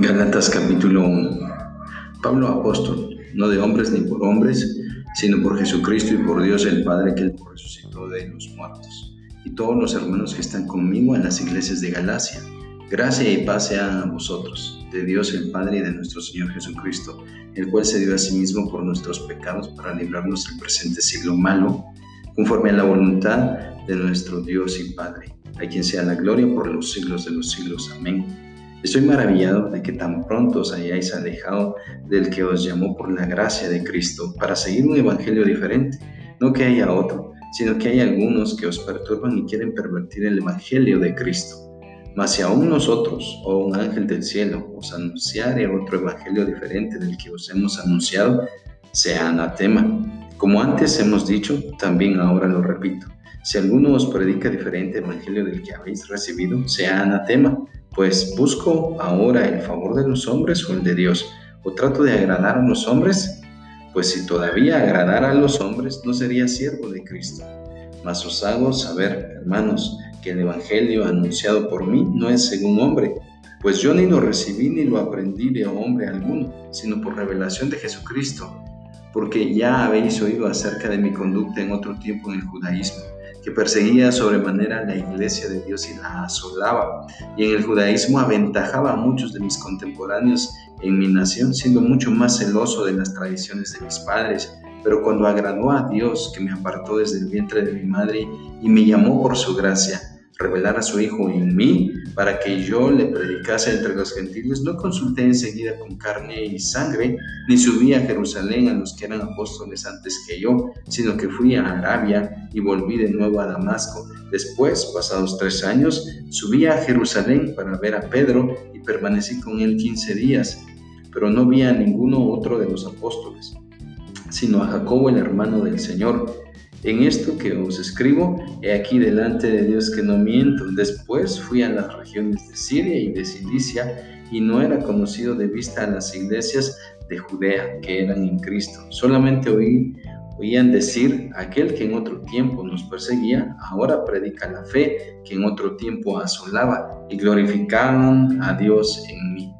Galatas capítulo 1 Pablo apóstol, no de hombres ni por hombres, sino por Jesucristo y por Dios el Padre que resucitó de los muertos, y todos los hermanos que están conmigo en las iglesias de Galacia. Gracia y paz sean a vosotros, de Dios el Padre y de nuestro Señor Jesucristo, el cual se dio a sí mismo por nuestros pecados para librarnos del presente siglo malo, conforme a la voluntad de nuestro Dios y Padre, a quien sea la gloria por los siglos de los siglos. Amén. Estoy maravillado de que tan pronto os hayáis alejado del que os llamó por la gracia de Cristo para seguir un evangelio diferente. No que haya otro, sino que hay algunos que os perturban y quieren pervertir el evangelio de Cristo. Mas si aún nosotros o un ángel del cielo os anunciare otro evangelio diferente del que os hemos anunciado, sea anatema. Como antes hemos dicho, también ahora lo repito. Si alguno os predica diferente evangelio del que habéis recibido, sea anatema pues busco ahora el favor de los hombres o el de Dios, o trato de agradar a los hombres, pues si todavía agradara a los hombres no sería siervo de Cristo. Mas os hago saber, hermanos, que el Evangelio anunciado por mí no es según hombre, pues yo ni lo recibí ni lo aprendí de hombre alguno, sino por revelación de Jesucristo, porque ya habéis oído acerca de mi conducta en otro tiempo en el judaísmo que perseguía sobremanera la iglesia de Dios y la asolaba, y en el judaísmo aventajaba a muchos de mis contemporáneos en mi nación, siendo mucho más celoso de las tradiciones de mis padres. Pero cuando agradó a Dios, que me apartó desde el vientre de mi madre y me llamó por su gracia, revelar a su Hijo en mí para que yo le predicase entre los gentiles, no consulté enseguida con carne y sangre, ni subí a Jerusalén a los que eran apóstoles antes que yo, sino que fui a Arabia y volví de nuevo a Damasco. Después, pasados tres años, subí a Jerusalén para ver a Pedro y permanecí con él quince días, pero no vi a ninguno otro de los apóstoles, sino a Jacobo el hermano del Señor en esto que os escribo, he aquí delante de Dios que no miento. Después fui a las regiones de Siria y de Cilicia y no era conocido de vista a las iglesias de Judea que eran en Cristo. Solamente oí, oían decir, aquel que en otro tiempo nos perseguía, ahora predica la fe que en otro tiempo asolaba y glorificaban a Dios en mí.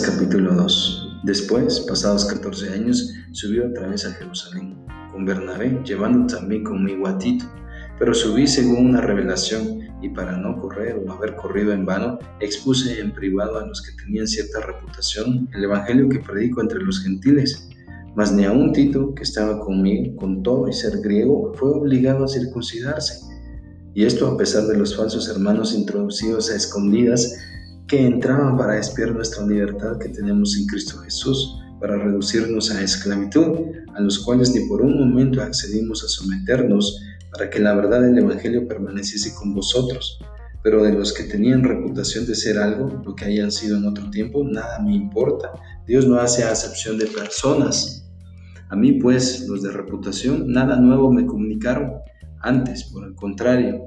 Capítulo 2 Después, pasados 14 años, subió otra vez a Jerusalén, con Bernabé, llevando también conmigo a Tito. Pero subí según una revelación, y para no correr o haber corrido en vano, expuse en privado a los que tenían cierta reputación el evangelio que predico entre los gentiles. Mas ni aun Tito, que estaba conmigo, con todo y ser griego, fue obligado a circuncidarse. Y esto a pesar de los falsos hermanos introducidos a escondidas, que entraban para espiar nuestra libertad que tenemos en Cristo Jesús, para reducirnos a esclavitud, a los cuales ni por un momento accedimos a someternos, para que la verdad del Evangelio permaneciese con vosotros. Pero de los que tenían reputación de ser algo, lo que hayan sido en otro tiempo, nada me importa. Dios no hace acepción de personas. A mí, pues, los de reputación, nada nuevo me comunicaron. Antes, por el contrario,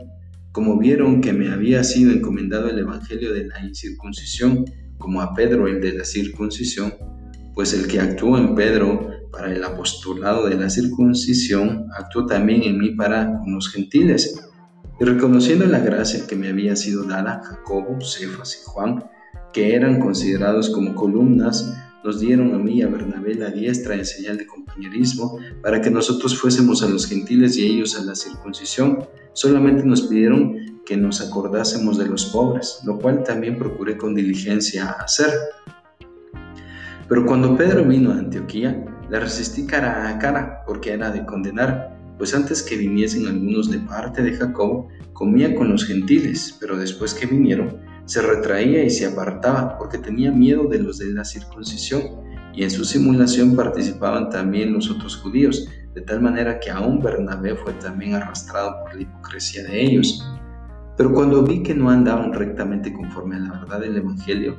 como vieron que me había sido encomendado el Evangelio de la incircuncisión, como a Pedro el de la circuncisión, pues el que actuó en Pedro para el apostolado de la circuncisión, actuó también en mí para con los gentiles. Y reconociendo la gracia que me había sido dada, Jacobo, Cefas y Juan, que eran considerados como columnas, nos dieron a mí y a Bernabé la diestra en señal de compañerismo para que nosotros fuésemos a los gentiles y ellos a la circuncisión. Solamente nos pidieron que nos acordásemos de los pobres, lo cual también procuré con diligencia hacer. Pero cuando Pedro vino a Antioquía, le resistí cara a cara porque era de condenar, pues antes que viniesen algunos de parte de Jacobo, comía con los gentiles, pero después que vinieron, se retraía y se apartaba porque tenía miedo de los de la circuncisión, y en su simulación participaban también los otros judíos, de tal manera que aún Bernabé fue también arrastrado por la hipocresía de ellos. Pero cuando vi que no andaban rectamente conforme a la verdad del Evangelio,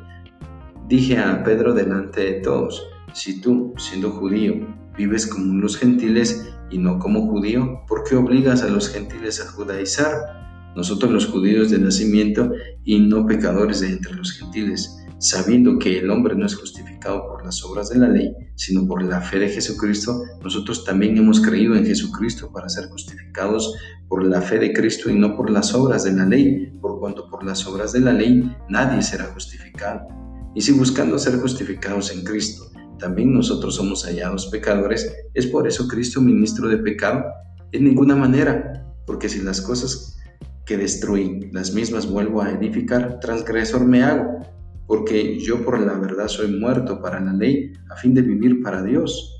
dije a Pedro delante de todos, si tú, siendo judío, vives como los gentiles y no como judío, ¿por qué obligas a los gentiles a judaizar? nosotros los judíos de nacimiento y no pecadores de entre los gentiles. Sabiendo que el hombre no es justificado por las obras de la ley, sino por la fe de Jesucristo, nosotros también hemos creído en Jesucristo para ser justificados por la fe de Cristo y no por las obras de la ley, por cuanto por las obras de la ley nadie será justificado. Y si buscando ser justificados en Cristo, también nosotros somos hallados pecadores, ¿es por eso Cristo ministro de pecado? En ninguna manera, porque si las cosas que destruí, las mismas vuelvo a edificar, transgresor me hago, porque yo por la verdad soy muerto para la ley, a fin de vivir para Dios.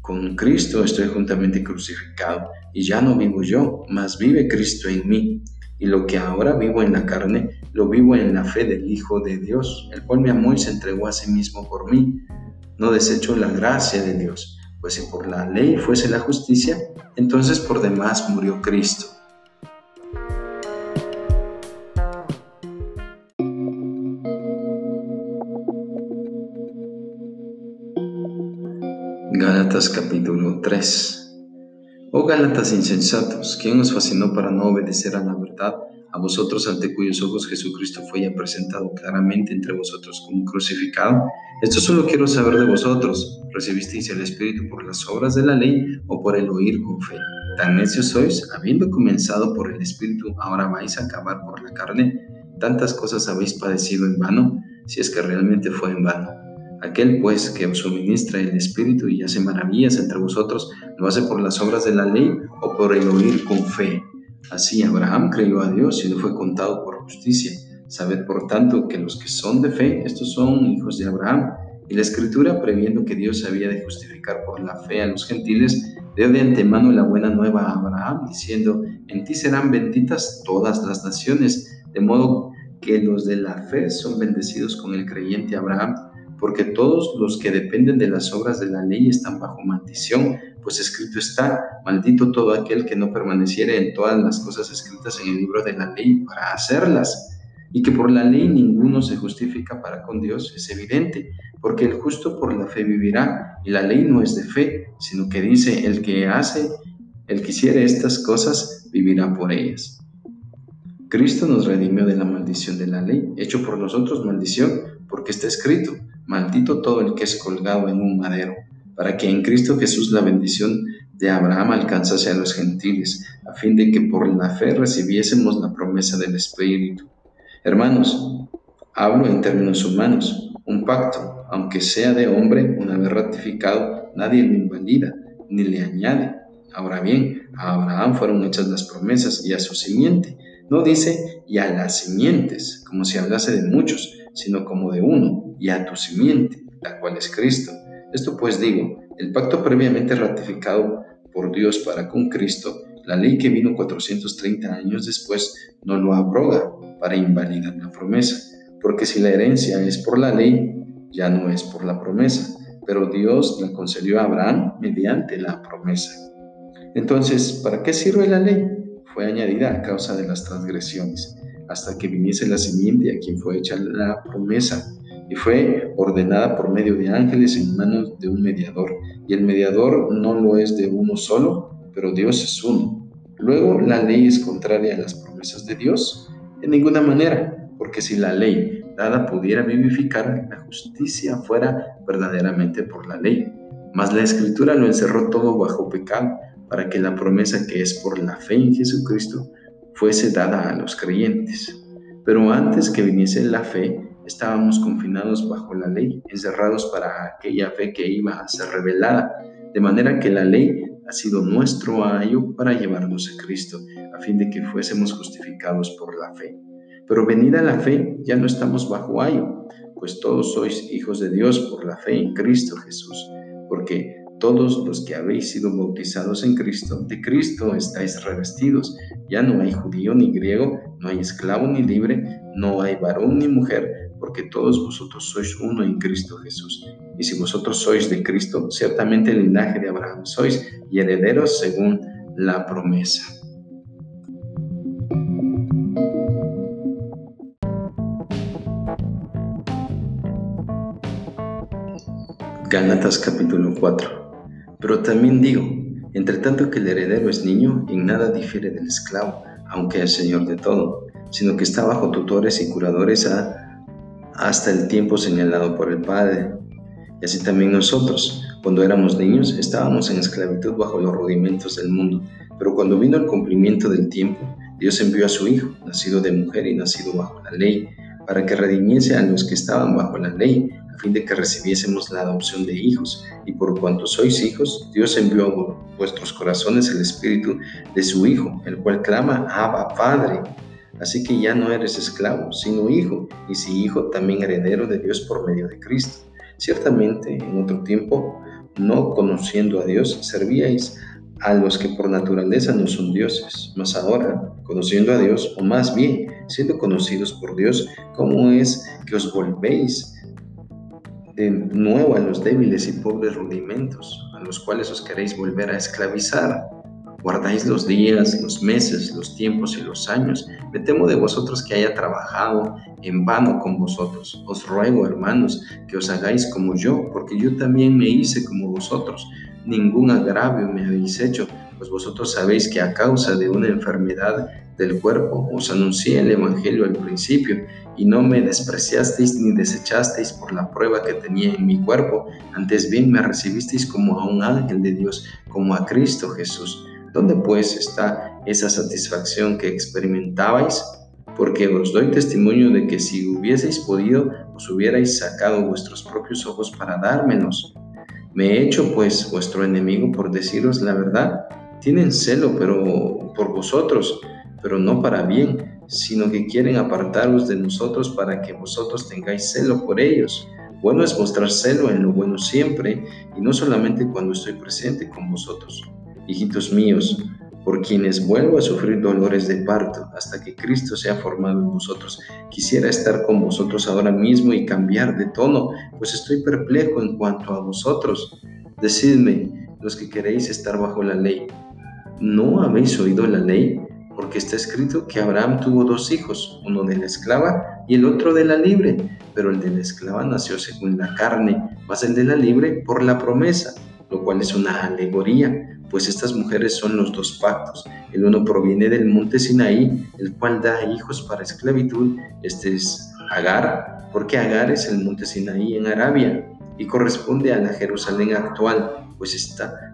Con Cristo estoy juntamente crucificado, y ya no vivo yo, mas vive Cristo en mí. Y lo que ahora vivo en la carne, lo vivo en la fe del Hijo de Dios, el cual me amó y se entregó a sí mismo por mí. No desecho la gracia de Dios, pues si por la ley fuese la justicia, entonces por demás murió Cristo. Gálatas capítulo 3 Oh Gálatas insensatos, ¿quién os fascinó para no obedecer a la verdad? A vosotros ante cuyos ojos Jesucristo fue ya presentado claramente entre vosotros como crucificado. Esto solo quiero saber de vosotros. ¿Recibisteis el Espíritu por las obras de la ley o por el oír con fe? Tan necios sois, habiendo comenzado por el Espíritu, ahora vais a acabar por la carne. Tantas cosas habéis padecido en vano, si es que realmente fue en vano. Aquel pues que os suministra el Espíritu y hace maravillas entre vosotros, ¿lo hace por las obras de la ley o por el oír con fe? Así Abraham creyó a Dios y le fue contado por justicia. Sabed por tanto que los que son de fe, estos son hijos de Abraham. Y la Escritura, previendo que Dios había de justificar por la fe a los gentiles, dio de antemano la buena nueva a Abraham, diciendo, en ti serán benditas todas las naciones, de modo que los de la fe son bendecidos con el creyente Abraham porque todos los que dependen de las obras de la ley están bajo maldición, pues escrito está, maldito todo aquel que no permaneciere en todas las cosas escritas en el libro de la ley para hacerlas. Y que por la ley ninguno se justifica para con Dios es evidente, porque el justo por la fe vivirá, y la ley no es de fe, sino que dice, el que hace, el que hiciere estas cosas, vivirá por ellas. Cristo nos redimió de la maldición de la ley, hecho por nosotros maldición, porque está escrito, maldito todo el que es colgado en un madero, para que en Cristo Jesús la bendición de Abraham alcanzase a los gentiles, a fin de que por la fe recibiésemos la promesa del Espíritu. Hermanos, hablo en términos humanos, un pacto, aunque sea de hombre, una vez ratificado, nadie lo invalida ni le añade. Ahora bien, a Abraham fueron hechas las promesas y a su simiente. No dice y a las simientes, como si hablase de muchos, sino como de uno, y a tu simiente, la cual es Cristo. Esto pues digo, el pacto previamente ratificado por Dios para con Cristo, la ley que vino 430 años después, no lo abroga para invalidar la promesa, porque si la herencia es por la ley, ya no es por la promesa, pero Dios la concedió a Abraham mediante la promesa. Entonces, ¿para qué sirve la ley? Fue añadida a causa de las transgresiones hasta que viniese la simiente a quien fue hecha la promesa, y fue ordenada por medio de ángeles en manos de un mediador, y el mediador no lo es de uno solo, pero Dios es uno. Luego, ¿la ley es contraria a las promesas de Dios? En ninguna manera, porque si la ley dada pudiera vivificar, la justicia fuera verdaderamente por la ley. Mas la escritura lo encerró todo bajo pecado, para que la promesa que es por la fe en Jesucristo fuese dada a los creyentes. Pero antes que viniese la fe, estábamos confinados bajo la ley, encerrados para aquella fe que iba a ser revelada, de manera que la ley ha sido nuestro ayo para llevarnos a Cristo, a fin de que fuésemos justificados por la fe. Pero venida la fe, ya no estamos bajo ayo, pues todos sois hijos de Dios por la fe en Cristo Jesús, porque todos los que habéis sido bautizados en Cristo, de Cristo estáis revestidos. Ya no hay judío ni griego, no hay esclavo ni libre, no hay varón ni mujer, porque todos vosotros sois uno en Cristo Jesús. Y si vosotros sois de Cristo, ciertamente el linaje de Abraham sois y herederos según la promesa. Gálatas capítulo 4 pero también digo, entre tanto que el heredero es niño, en nada difiere del esclavo, aunque es señor de todo, sino que está bajo tutores y curadores hasta el tiempo señalado por el Padre. Y así también nosotros, cuando éramos niños, estábamos en esclavitud bajo los rudimentos del mundo, pero cuando vino el cumplimiento del tiempo, Dios envió a su Hijo, nacido de mujer y nacido bajo la ley, para que redimiese a los que estaban bajo la ley, a fin de que recibiésemos la adopción de hijos. Y por cuanto sois hijos, Dios envió a vuestros corazones el Espíritu de su Hijo, el cual clama, Abba, Padre. Así que ya no eres esclavo, sino hijo, y si hijo, también heredero de Dios por medio de Cristo. Ciertamente, en otro tiempo, no conociendo a Dios, servíais a los que por naturaleza no son dioses, mas ahora, conociendo a Dios, o más bien, siendo conocidos por Dios, ¿cómo es que os volvéis de nuevo a los débiles y pobres rudimentos, a los cuales os queréis volver a esclavizar? Guardáis los días, los meses, los tiempos y los años. Me temo de vosotros que haya trabajado en vano con vosotros. Os ruego, hermanos, que os hagáis como yo, porque yo también me hice como vosotros. Ningún agravio me habéis hecho, pues vosotros sabéis que a causa de una enfermedad del cuerpo os anuncié el Evangelio al principio, y no me despreciasteis ni desechasteis por la prueba que tenía en mi cuerpo, antes bien me recibisteis como a un ángel de Dios, como a Cristo Jesús. ¿Dónde pues está esa satisfacción que experimentabais? Porque os doy testimonio de que si hubieseis podido, os hubierais sacado vuestros propios ojos para dármelos. Me he hecho pues vuestro enemigo por deciros la verdad. Tienen celo pero por vosotros, pero no para bien, sino que quieren apartaros de nosotros para que vosotros tengáis celo por ellos. Bueno es mostrar celo en lo bueno siempre, y no solamente cuando estoy presente con vosotros hijitos míos, por quienes vuelvo a sufrir dolores de parto hasta que Cristo sea formado en vosotros. Quisiera estar con vosotros ahora mismo y cambiar de tono, pues estoy perplejo en cuanto a vosotros. Decidme, los que queréis estar bajo la ley, ¿no habéis oído la ley? Porque está escrito que Abraham tuvo dos hijos, uno de la esclava y el otro de la libre, pero el de la esclava nació según la carne, más el de la libre por la promesa, lo cual es una alegoría pues estas mujeres son los dos pactos. El uno proviene del monte Sinaí, el cual da hijos para esclavitud. Este es Agar, porque Agar es el monte Sinaí en Arabia y corresponde a la Jerusalén actual, pues está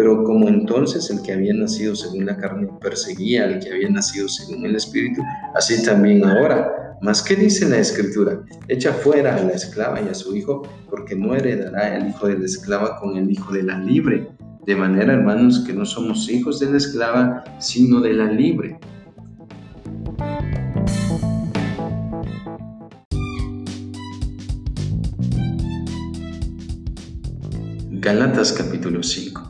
pero como entonces el que había nacido según la carne perseguía al que había nacido según el Espíritu, así también ahora mas, ¿qué dice la escritura? Echa fuera a la esclava y a su hijo, porque no heredará el hijo de la esclava con el hijo de la libre. De manera, hermanos, que no somos hijos de la esclava, sino de la libre. Galatas capítulo 5.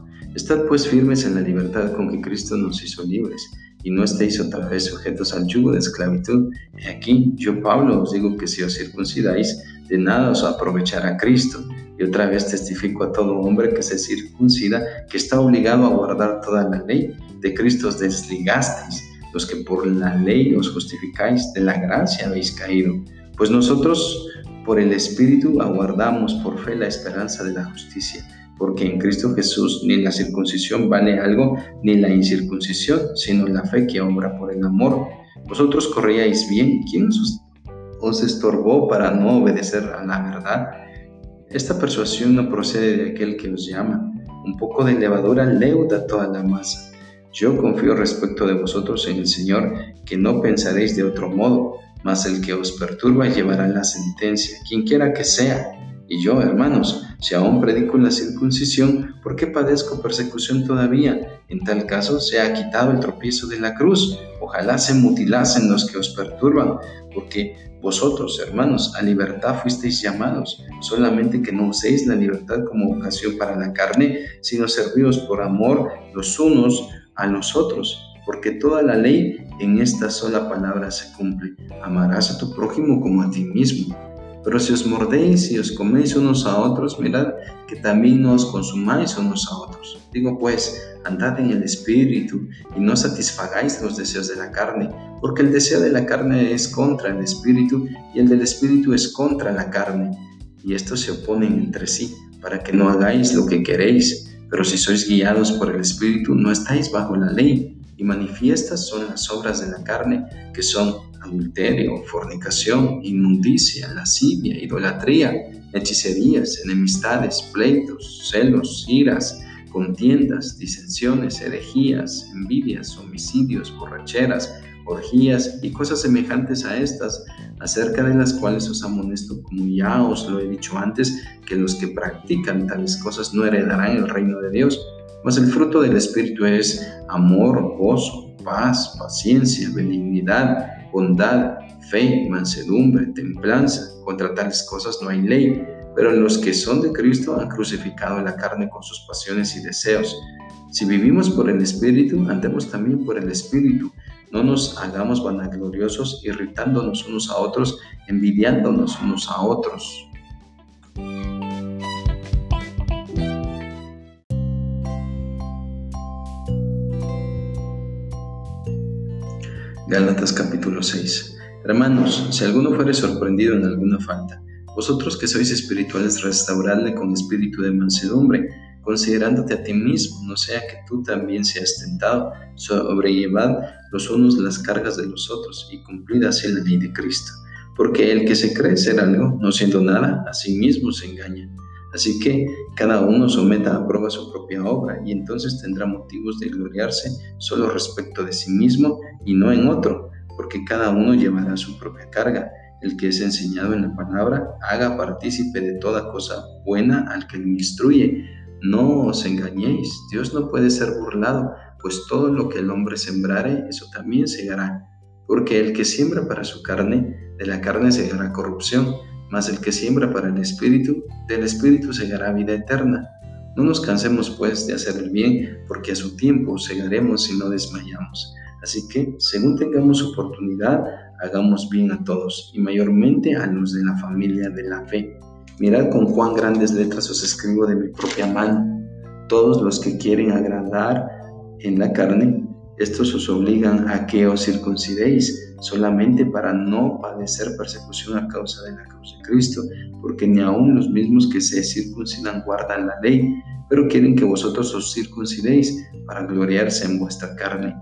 Estad pues firmes en la libertad con que Cristo nos hizo libres y no estéis otra vez sujetos al yugo de esclavitud. Y aquí yo, Pablo, os digo que si os circuncidáis, de nada os aprovechará Cristo. Y otra vez testifico a todo hombre que se circuncida que está obligado a guardar toda la ley. De Cristo os desligasteis, los que por la ley os justificáis, de la gracia habéis caído. Pues nosotros por el Espíritu aguardamos por fe la esperanza de la justicia porque en Cristo Jesús ni la circuncisión vale algo, ni la incircuncisión, sino la fe que obra por el amor. Vosotros corríais bien, ¿quién os, estorbó para no obedecer a la verdad? Esta persuasión no procede de aquel que os llama. Un poco de levadura leuda toda la masa. Yo confío respecto de vosotros en el Señor, que no pensaréis de otro modo, mas el que os perturba llevará la sentencia, quien quiera que sea. Y yo, hermanos, si aún predico la circuncisión, ¿por qué padezco persecución todavía? En tal caso, se ha quitado el tropiezo de la cruz. Ojalá se mutilasen los que os perturban, porque vosotros, hermanos, a libertad fuisteis llamados, solamente que no uséis la libertad como ocasión para la carne, sino servíos por amor los unos a los otros. Porque toda la ley en esta sola palabra se cumple. Amarás a tu prójimo como a ti mismo. Pero si os mordéis y os coméis unos a otros, mirad que también no os consumáis unos a otros. Digo pues, andad en el Espíritu y no satisfagáis los deseos de la carne, porque el deseo de la carne es contra el Espíritu y el del Espíritu es contra la carne. Y estos se oponen entre sí, para que no hagáis lo que queréis. Pero si sois guiados por el Espíritu, no estáis bajo la ley. Y manifiestas son las obras de la carne, que son adulterio, fornicación, inmundicia, lascivia, idolatría, hechicerías, enemistades, pleitos, celos, iras, contiendas, disensiones, herejías, envidias, homicidios, borracheras, orgías y cosas semejantes a estas, acerca de las cuales os amonesto, como ya os lo he dicho antes, que los que practican tales cosas no heredarán el reino de Dios. Mas el fruto del Espíritu es amor, gozo, paz, paciencia, benignidad, bondad, fe, mansedumbre, templanza. Contra tales cosas no hay ley, pero los que son de Cristo han crucificado la carne con sus pasiones y deseos. Si vivimos por el Espíritu, andemos también por el Espíritu. No nos hagamos vanagloriosos, irritándonos unos a otros, envidiándonos unos a otros. Gálatas capítulo 6. Hermanos, si alguno fuere sorprendido en alguna falta, vosotros que sois espirituales, restauradle con espíritu de mansedumbre, considerándote a ti mismo, no sea que tú también seas tentado. Sobrellevad los unos las cargas de los otros y cumplid así la ley de Cristo. Porque el que se cree ser algo, no siendo nada, a sí mismo se engaña. Así que cada uno someta a prueba su propia obra y entonces tendrá motivos de gloriarse solo respecto de sí mismo y no en otro, porque cada uno llevará su propia carga. El que es enseñado en la palabra, haga partícipe de toda cosa buena al que lo instruye. No os engañéis, Dios no puede ser burlado, pues todo lo que el hombre sembrare, eso también segará. Porque el que siembra para su carne, de la carne segará corrupción mas el que siembra para el Espíritu, del Espíritu segará vida eterna. No nos cansemos pues de hacer el bien, porque a su tiempo segaremos si no desmayamos. Así que, según tengamos oportunidad, hagamos bien a todos, y mayormente a los de la familia de la fe. Mirad con cuán grandes letras os escribo de mi propia mano. Todos los que quieren agradar en la carne, estos os obligan a que os circuncidéis solamente para no padecer persecución a causa de la cruz de Cristo, porque ni aun los mismos que se circuncidan guardan la ley, pero quieren que vosotros os circuncidéis para gloriarse en vuestra carne.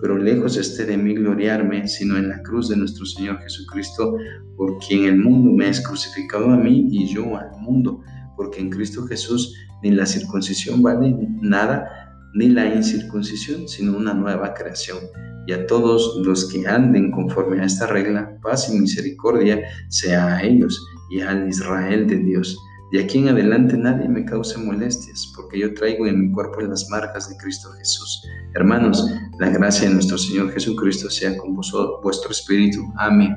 Pero lejos esté de mí gloriarme, sino en la cruz de nuestro Señor Jesucristo, por quien el mundo me es crucificado a mí y yo al mundo, porque en Cristo Jesús ni la circuncisión vale nada, ni la incircuncisión, sino una nueva creación. Y a todos los que anden conforme a esta regla, paz y misericordia sea a ellos y al Israel de Dios. De aquí en adelante nadie me cause molestias, porque yo traigo en mi cuerpo las marcas de Cristo Jesús. Hermanos, la gracia de nuestro Señor Jesucristo sea con vosotros, vuestro espíritu. Amén.